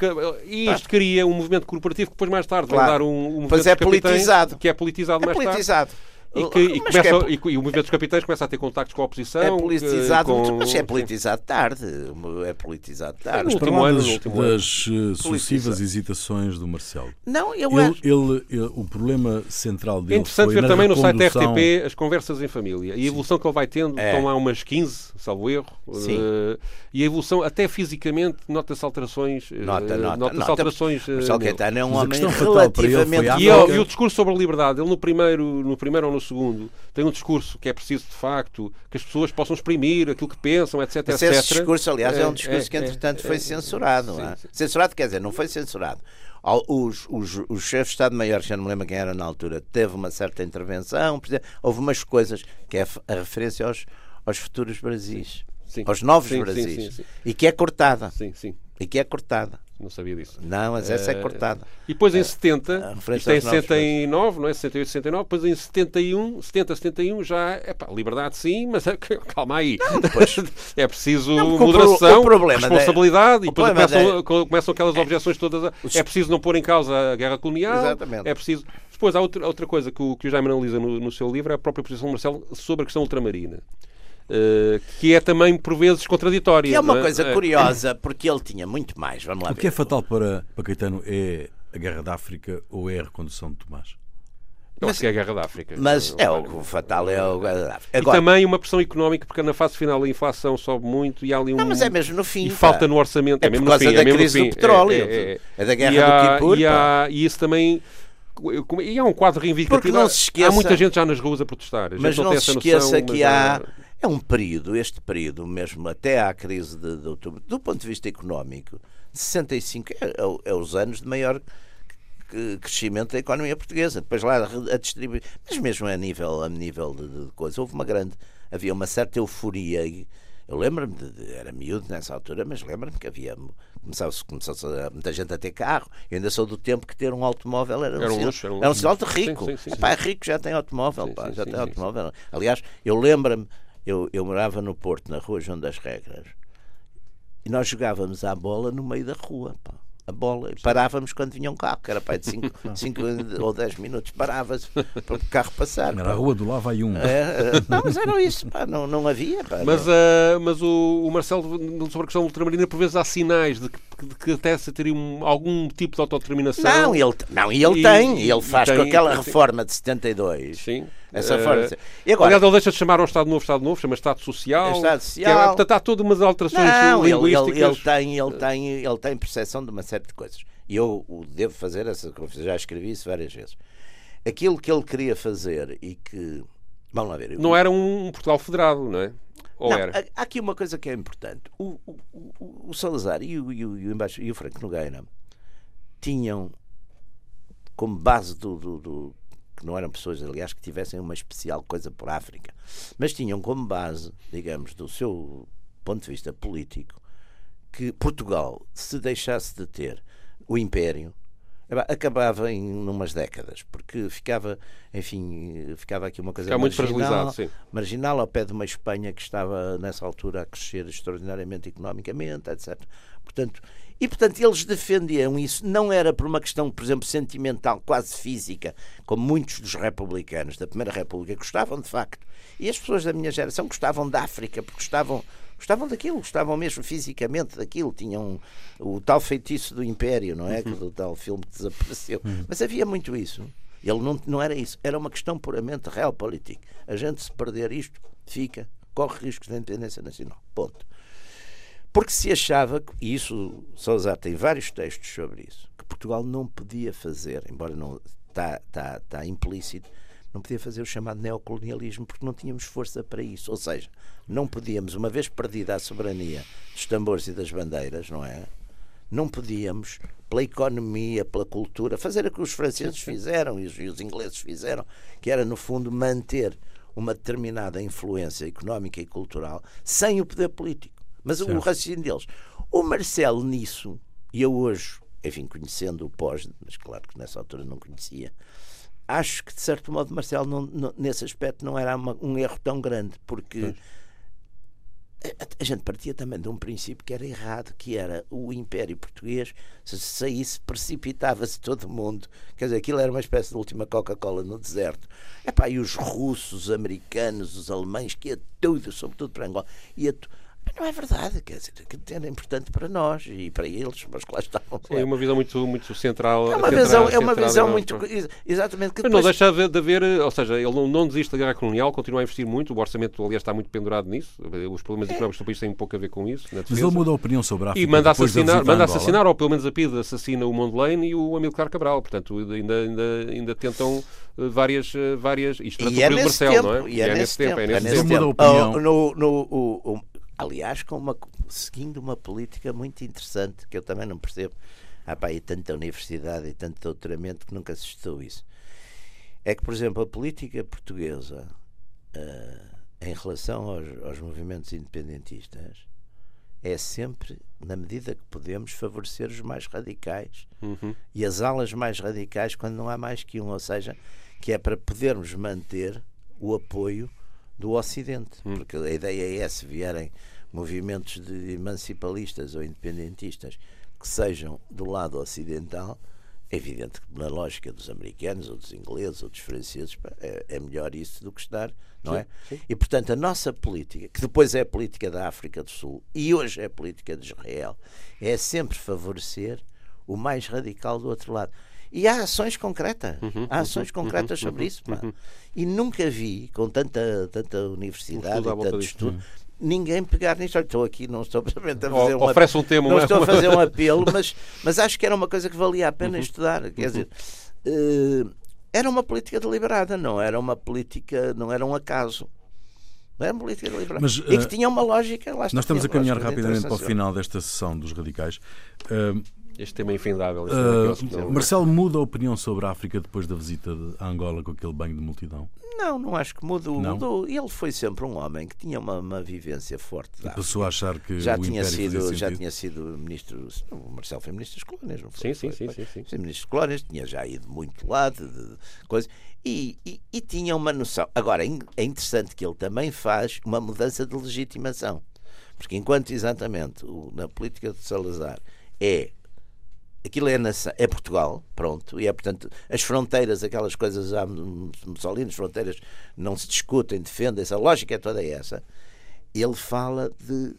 E isto cria um movimento corporativo que depois mais tarde vai Claro. dar um, um movimento Pois é politizado. Que é politizado É mais tarde. Politizado. E, que, e, Mas começa, é- e, e o movimento dos capitães começa a ter contactos com a oposição. É politizado, que- com- mas é politizado tarde. É politizado tarde. no Para lá das, das eh, sucessivas hesitações do Marcelo. Não, eu Ele, acho. ele- ele- o problema central É dele interessante foi ver na também no site da recondução- RTP as conversas em família e a evolução que ele vai tendo. É. Estão lá umas 15, salvo erro. Sim. eh, e a evolução, até fisicamente, nota-se alterações. eh, Nota, nota, nota-se nota. alterações. eh, Marcelo. Caetano é um Mas homem relativamente. E, ele- e o discurso sobre a liberdade, ele no primeiro, no primeiro ou no segundo, tem um discurso que é preciso de facto que as pessoas possam exprimir aquilo que pensam, etc. Mas etc. esse discurso, aliás, é um É, discurso que é, entretanto é, foi é, censurado. sim, é? sim. Censurado quer dizer, não foi censurado. Os, os, os chefes de Estado-Maior, já não me lembro quem era na altura, teve uma certa intervenção. Houve umas coisas que é a referência aos, aos futuros Brasis, Sim. aos novos Brasis, e que é cortada. Sim, sim. E que é cortada. Não sabia disso. Não, mas essa é Eh, cortada. E depois em 70, a referência isto é em aos novos 69, não é? 68, 69, depois em 71, 70, 71 já, é pá, liberdade sim, mas é calma aí. é preciso Não, o moderação, o da- responsabilidade, e o depois começam, co- começam aquelas objeções todas. a- É preciso não pôr em causa a guerra colonial, Exatamente. é preciso... Depois há outra, outra coisa que o, que o Jaime analisa no, no seu livro, é a própria posição do Marcelo sobre a questão ultramarina. Eh, que é também por vezes contraditória. E é uma não coisa Eh, curiosa, porque ele tinha muito mais. Vamos lá O ver. que é fatal para, para Caetano é a Guerra da África ou é a recondução de Tomás? Eu acho que é a guerra da África. Mas é Olha, o fatal, é o. E Agora, também uma pressão económica, porque na fase final a inflação sobe muito e há ali um. Não, mas é mesmo no fim. E pá. falta no orçamento. É É, mesmo por no causa fim, da é mesmo no crise do petróleo. É, é, É da guerra e do há, Kipur, E, há, e isso também. E há um quadro reivindicativo. Porque não se esqueça- Há muita gente já nas ruas a protestar. A gente Mas não não tem se essa esqueça noção, que mas há. É um período, este período mesmo, até à crise de, de outubro, do ponto de vista económico, 65 é, é é os anos de maior crescimento da economia portuguesa. Depois lá a distribuir. Mas mesmo a nível, a nível de, de coisa, houve uma grande. Havia uma certa euforia. Eu lembro-me, de, de- era miúdo nessa altura, mas lembro-me que havia. Começava-se começou muita gente a ter carro. Eu ainda sou do tempo que ter um automóvel era um, Era um sinal- luxo, era um era um luxo. sinal de rico. Sim, sim, sim, é rico, já tem automóvel, pá, já tem automóvel. Aliás, eu lembro-me, eu, eu morava no Porto, na rua João das Regras, e nós jogávamos à bola no meio da rua, pá. A bola, e parávamos quando vinha um carro, que era para de 5 ou 10 minutos, parava-se para o carro passar. Era a Rua do Lá vai um. É, é, não, mas era isso, pá, não, não havia. Pá, Mas, não. ah, mas o, o Marcelo, sobre a questão ultramarina, por vezes há sinais de que, de que até se teria um- algum tipo de autodeterminação. não, ele, não, e ele E- tem, ele e faz tem- com aquela reforma de 72. Sim. Essa Eh, forma. E agora, Aliás, ele deixa de chamar ao Estado Novo Estado Novo, chama Estado Social. Estado que Social. é- portanto, há todas umas alterações Não, ele, ele, linguísticas. ele tem, ele, tem, ele tem percepção de uma série de coisas. E eu o devo fazer essa coisa, já escrevi isso várias vezes. Aquilo que ele queria fazer e que. Vamos lá ver. Não era um Portugal federado, não é? Ou Não, era? há- aqui uma coisa que é importante. O, o, o, o Salazar e o, e, o, e o Franco Nogueira tinham como base do, do, do- que não eram pessoas, aliás, que tivessem uma especial coisa por África, mas tinham como base, digamos, do seu ponto de vista político, que Portugal, se deixasse de ter o Império, acabava em umas décadas, porque ficava, enfim, ficava aqui uma coisa Ficava muito fragilizado, sim. marginal ao pé de uma Espanha que estava nessa altura a crescer extraordinariamente economicamente, etc. Portanto, e portanto eles defendiam isso, não era por uma questão, por exemplo, sentimental, quase física, como muitos dos republicanos da Primeira República gostavam de facto. E as pessoas da minha geração gostavam da África, porque gostavam, gostavam daquilo, gostavam mesmo fisicamente daquilo, tinham o tal feitiço do Império, não é? Do tal filme que desapareceu. Mas havia muito isso. Ele não, não era isso, era uma questão puramente realpolitik. A gente se perder isto, fica, corre riscos de independência nacional. Ponto. Porque se achava, e isso Salazar tem vários textos sobre isso, que Portugal não podia fazer, embora não está tá, tá implícito, não podia fazer o chamado neocolonialismo porque não tínhamos força para isso. Ou seja, não podíamos, uma vez perdida a soberania dos tambores e das bandeiras, não é? Não podíamos, pela economia, pela cultura, fazer o que os franceses fizeram e os, e os ingleses fizeram, que era, no fundo, manter uma determinada influência económica e cultural sem o poder político. Mas o Certo. raciocínio deles. O Marcelo, nisso, e eu hoje enfim, conhecendo o pós, mas claro que nessa altura não conhecia, acho que de certo modo Marcelo não, não, nesse aspecto não era uma, um erro tão grande, porque a, a, gente partia também de um princípio que era errado, que era o Império Português, se saísse, precipitava-se todo mundo. Quer dizer, aquilo era uma espécie de última Coca-Cola no deserto. Epá, e os russos, os americanos, os alemães, que ia tudo, sobretudo para Angola, ia tudo não é verdade, quer dizer, que era importante para nós e para eles, mas que lá estavam. É uma visão muito, muito central. É uma central, visão, é uma visão muito. Exatamente. Que depois... Não deixa de haver, ou seja, ele não, não desiste da guerra colonial, continua a investir muito, o orçamento, aliás, está muito pendurado nisso. Os problemas é. económicos do país têm um pouco a ver com isso. Mas ele muda a opinião sobre a África. E manda assassinar, manda assassinar, ou pelo menos a PIDE assassina o Mondlane e o Amilcar Cabral. Portanto, ainda, ainda, ainda tentam eh, várias. Eh, várias isto e é o Marcelo, não é? E é, nesse tempo. É nesse tempo. No, no, o, aliás, com uma, seguindo uma política muito interessante, que eu também não percebo. Há pá, aí tanta universidade e tanto doutoramento que nunca se estudou isso. É que, por exemplo, a política portuguesa, uh, em relação aos, aos movimentos independentistas, é sempre, na medida que podemos, favorecer os mais radicais uhum. e as alas mais radicais quando não há mais que um, ou seja, que é para podermos manter o apoio do Ocidente, uhum. porque a ideia é se vierem movimentos de emancipalistas ou independentistas que sejam do lado ocidental, é evidente que na lógica dos americanos ou dos ingleses ou dos franceses é, é melhor isso do que estar, não é? sim? Sim. E portanto a nossa política, que depois é a política da África do Sul e hoje é a política de Israel, é sempre favorecer o mais radical do outro lado. E há ações concretas, uhum, há ações uhum, concretas uhum, sobre isso. Uhum. E nunca vi, com tanta, tanta universidade e tanto estudo, ninguém pegar nisto. Estou aqui, não estou a fazer um, Oferece um tema, não estou a fazer um apelo, mas, mas acho que era uma coisa que valia a pena uhum. estudar. Quer dizer, uh, era uma política deliberada, não era uma política, não era um acaso. Não era uma política deliberada. Mas, uh, e que eh, tinha uma lógica. Lá nós estamos a caminhar rapidamente para o final desta sessão dos radicais. Uh, este tema é infindável. Uh, Marcelo muda a opinião sobre a África depois da visita a Angola com aquele banho de multidão? Não, não acho que mudou. Não? mudou. Ele foi sempre um homem que tinha uma, uma vivência forte. E passou a achar que já tinha sido já tinha sido ministro. O Marcelo foi ministro das colónias, não foi? Sim, sim, foi, sim, sim, sim. ministro das colónias, tinha já ido muito lado de, de coisas. E, e, e, tinha uma noção. Agora, é interessante que ele também faz uma mudança de legitimação. Porque enquanto exatamente o, na política de Salazar é aquilo é, nação, é Portugal, pronto, e é portanto as fronteiras, aquelas coisas há Mussolini, as fronteiras não se discutem, defendem-se, a lógica é toda essa. Ele fala de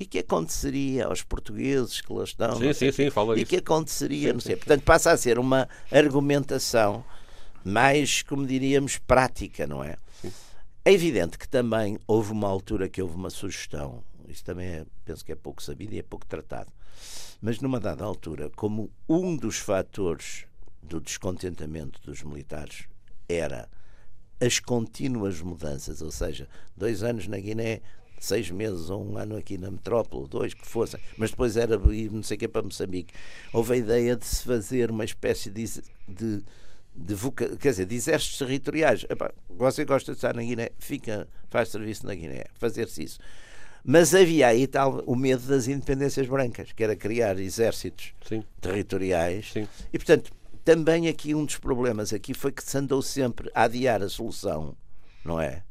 e que aconteceria aos portugueses que lá estão? Sim, sim, sim, fala E isso. que aconteceria, sim, não sei. Sim. Portanto, passa a ser uma argumentação mais, como diríamos, prática, não é? Sim. É evidente que também houve uma altura que houve uma sugestão, isso também é, penso que é pouco sabido e é pouco tratado, mas numa dada altura, como um dos fatores do descontentamento dos militares era as contínuas mudanças, ou seja, dois anos na Guiné, seis meses ou um ano aqui na metrópole, dois que fossem, mas depois era ir não sei o que para Moçambique. Houve a ideia de se fazer uma espécie de, de, de quer dizer, de exércitos territoriais. Epá, você gosta de estar na Guiné, fica, faz serviço na Guiné, fazer-se isso. Mas havia aí tal o medo das independências brancas, que era criar exércitos Sim. territoriais. Sim. E, portanto, também aqui um dos problemas aqui foi que se andou sempre a adiar a solução, não é?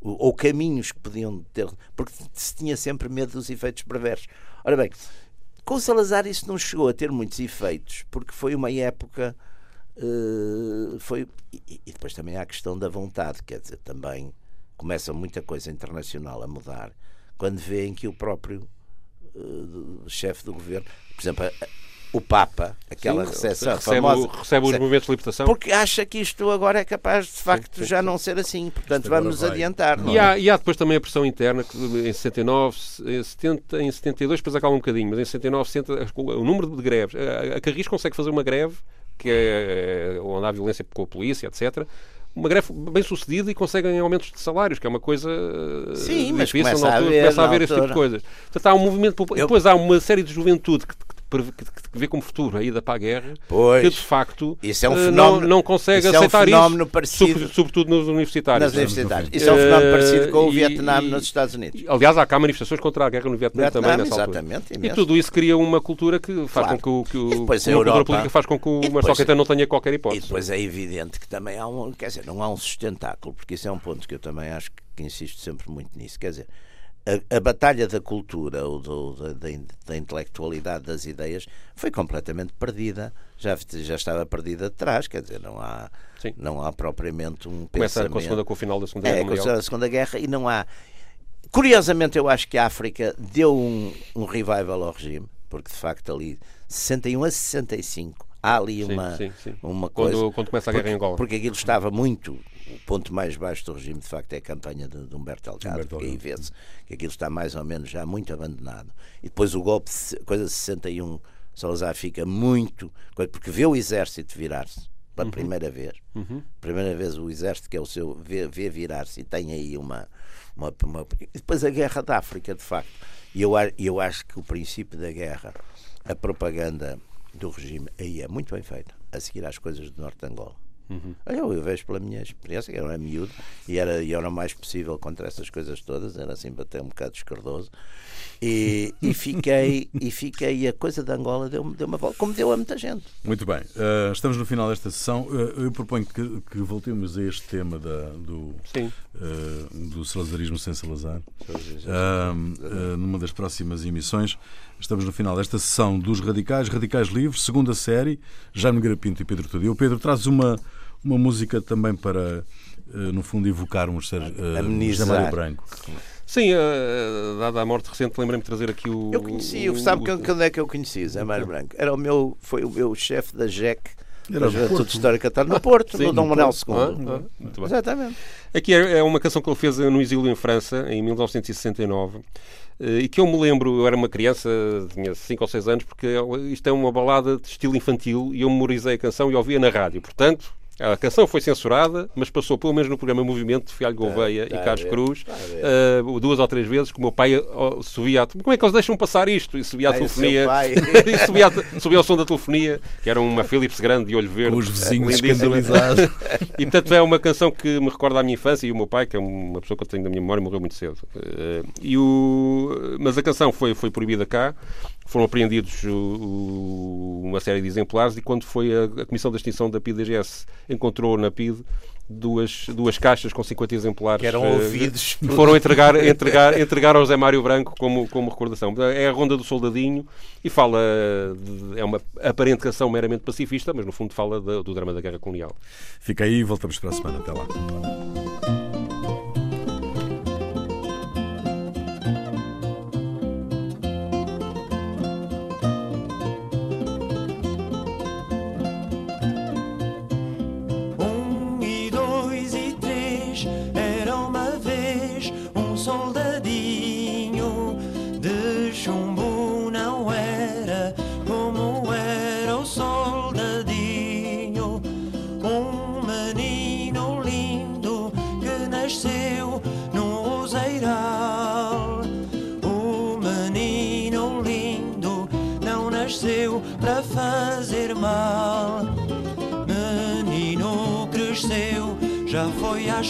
Ou, caminhos que podiam ter, porque se tinha sempre medo dos efeitos perversos. Ora bem, com Salazar isso não chegou a ter muitos efeitos, porque foi uma época. Uh, foi e, e, depois também há a questão da vontade, quer dizer, também começa muita coisa internacional a mudar quando veem que o próprio uh, chefe do governo, por exemplo, o Papa, aquela recepção recebe, famosa, recebe os movimentos de libertação. Porque acha que isto agora é capaz de facto sim, sim, já sim. não ser assim. Portanto, vamos nos adiantar. E, é? há, e há depois também a pressão interna que em 69, em 70, em 72, depois acalma um bocadinho, mas em 79, 60, o número de greves. A, a Carris consegue fazer uma greve que é, é onde há violência com a polícia, etc uma greve bem sucedida e conseguem aumentos de salários, que é uma coisa Sim, difícil mas começa, altura, a haver, começa a haver esse tipo de coisas. Portanto, há um movimento, Eu... depois há uma série de juventude que, que, que vê como futuro a ida para a guerra, pois, que de facto isso é um fenómeno, não, não consegue aceitar é um fenómeno isso, parecido, sobretudo nos universitários. Nas universitários. Isso é um fenómeno parecido com o e, Vietnã e, nos Estados Unidos. Aliás, há cá manifestações contra a guerra no Vietnã, Vietnã também nessa exatamente, altura. E tudo isso cria uma cultura que faz claro. com que, o, que o, uma Europa, cultura política faz com que o Marcelo Caetano não tenha qualquer hipótese. E depois é evidente que também há um, quer dizer, não há um sustentáculo, porque isso é um ponto que eu também acho que, que insisto sempre muito nisso. Quer dizer, a, a, batalha da cultura ou do, da, da, intelectualidade das ideias foi completamente perdida. Já, já estava perdida de trás, quer dizer, não há, não há propriamente um Começa pensamento... com a segunda, com o final da Segunda Guerra é, Mundial. com a Segunda Guerra e não há... Curiosamente, eu acho que a África deu um, um revival ao regime, porque de facto ali 61 a 65 há ali uma, sim, sim, sim. uma coisa. Quando, quando começa a guerra porque, em Angola. Porque aquilo estava muito. O ponto mais baixo do regime, de facto, é a campanha de, de Humberto Delgado, Humberto porque aí vê-se que aquilo está mais ou menos já muito abandonado. E depois o golpe, coisa de 61, Salazar fica muito. Porque vê o exército virar-se pela Uhum. primeira vez. Uhum. Primeira vez o exército, que é o seu, vê, vê virar-se e tem aí uma, uma, uma. E depois a guerra da África, de facto. E eu, eu acho que o princípio da guerra, a propaganda do regime, aí é muito bem feita, a seguir às coisas do norte de Angola. Uhum. Eu, eu vejo pela minha experiência, que eu era miúdo e era, e era o mais possível contra essas coisas todas, era assim até um bocado escardoso. E, e fiquei, e fiquei, a coisa de Angola deu, deu uma volta, como deu a muita gente. Muito bem, uh, estamos no final desta sessão. Uh, eu proponho que, que voltemos a este tema da, do, Sim. uh, do salazarismo sem Salazar uh, numa das próximas emissões. Estamos no final desta sessão dos Radicais, Radicais Livres, segunda série, Jaime Garapinto e Pedro Tadeu. Pedro, traz uma, uma música também para, uh, no fundo, evocarmos uh, Amenizar. José Mário Branco. Sim, uh, dada a morte recente, lembrei-me de trazer aqui o. Eu conheci, o, sabe o- que- quando é que eu conheci Zé Mário Branco? Era o meu, foi o meu chefe da JEC, Era do Juventude. Histórica Católica, no Porto, Sim, no Dom Manuel. II. Ah, ah, muito bem. Exatamente. Aqui é é uma canção que ele fez no exílio em França, em 1969, eh, e que eu me lembro, eu era uma criança, tinha 5 ou 6 anos, porque isto é uma balada de estilo infantil e eu memorizei a canção e ouvia na rádio. Portanto, a canção foi censurada, mas passou pelo menos no programa Movimento de Fialho Gouveia tá e a Carlos ver, Cruz, tá eh, duas ou três vezes, que o meu pai subia a... Como é que eles deixam passar isto? E subia a Ai, o telefonia, e subia, a- subia ao som da telefonia, que era uma Philips grande de olho verde. Com os vizinhos escandalizados. E portanto é uma canção que me recorda a minha infância e o meu pai, que é uma pessoa que eu tenho da minha memória, morreu muito cedo. Eh, e o... Mas a canção foi, foi proibida cá, foram apreendidos uma série de exemplares e quando foi a, Comissão da Extinção da PID-DGS encontrou na PID duas, duas caixas com 50 exemplares Que eram eh, ouvidos. que foram entregar, entregar, entregar ao Zé Mário Branco como, como recordação. É a Ronda do Soldadinho e fala, de- é uma aparente canção meramente pacifista, mas no fundo fala da- do drama da guerra colonial. Fica aí e voltamos para a semana. Até lá.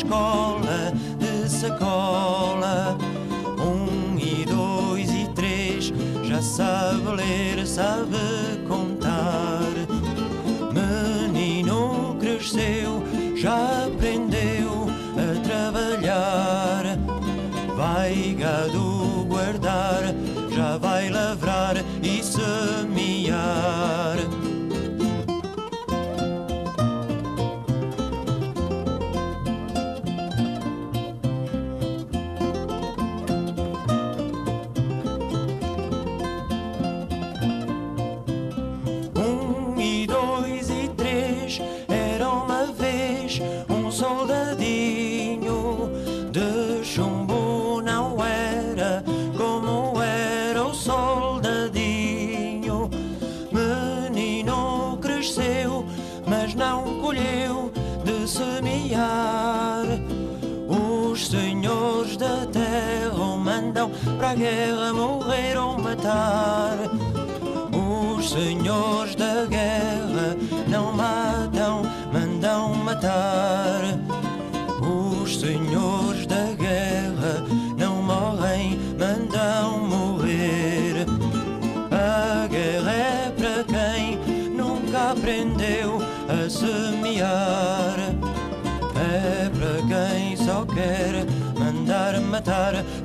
Foi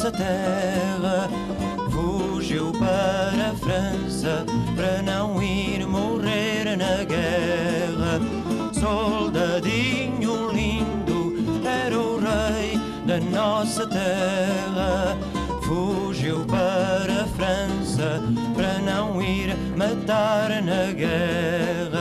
nossa terra. Fugiu para a França para não ir morrer na guerra. Soldadinho lindo era o rei da nossa terra. Fugiu para a França para não ir matar na guerra.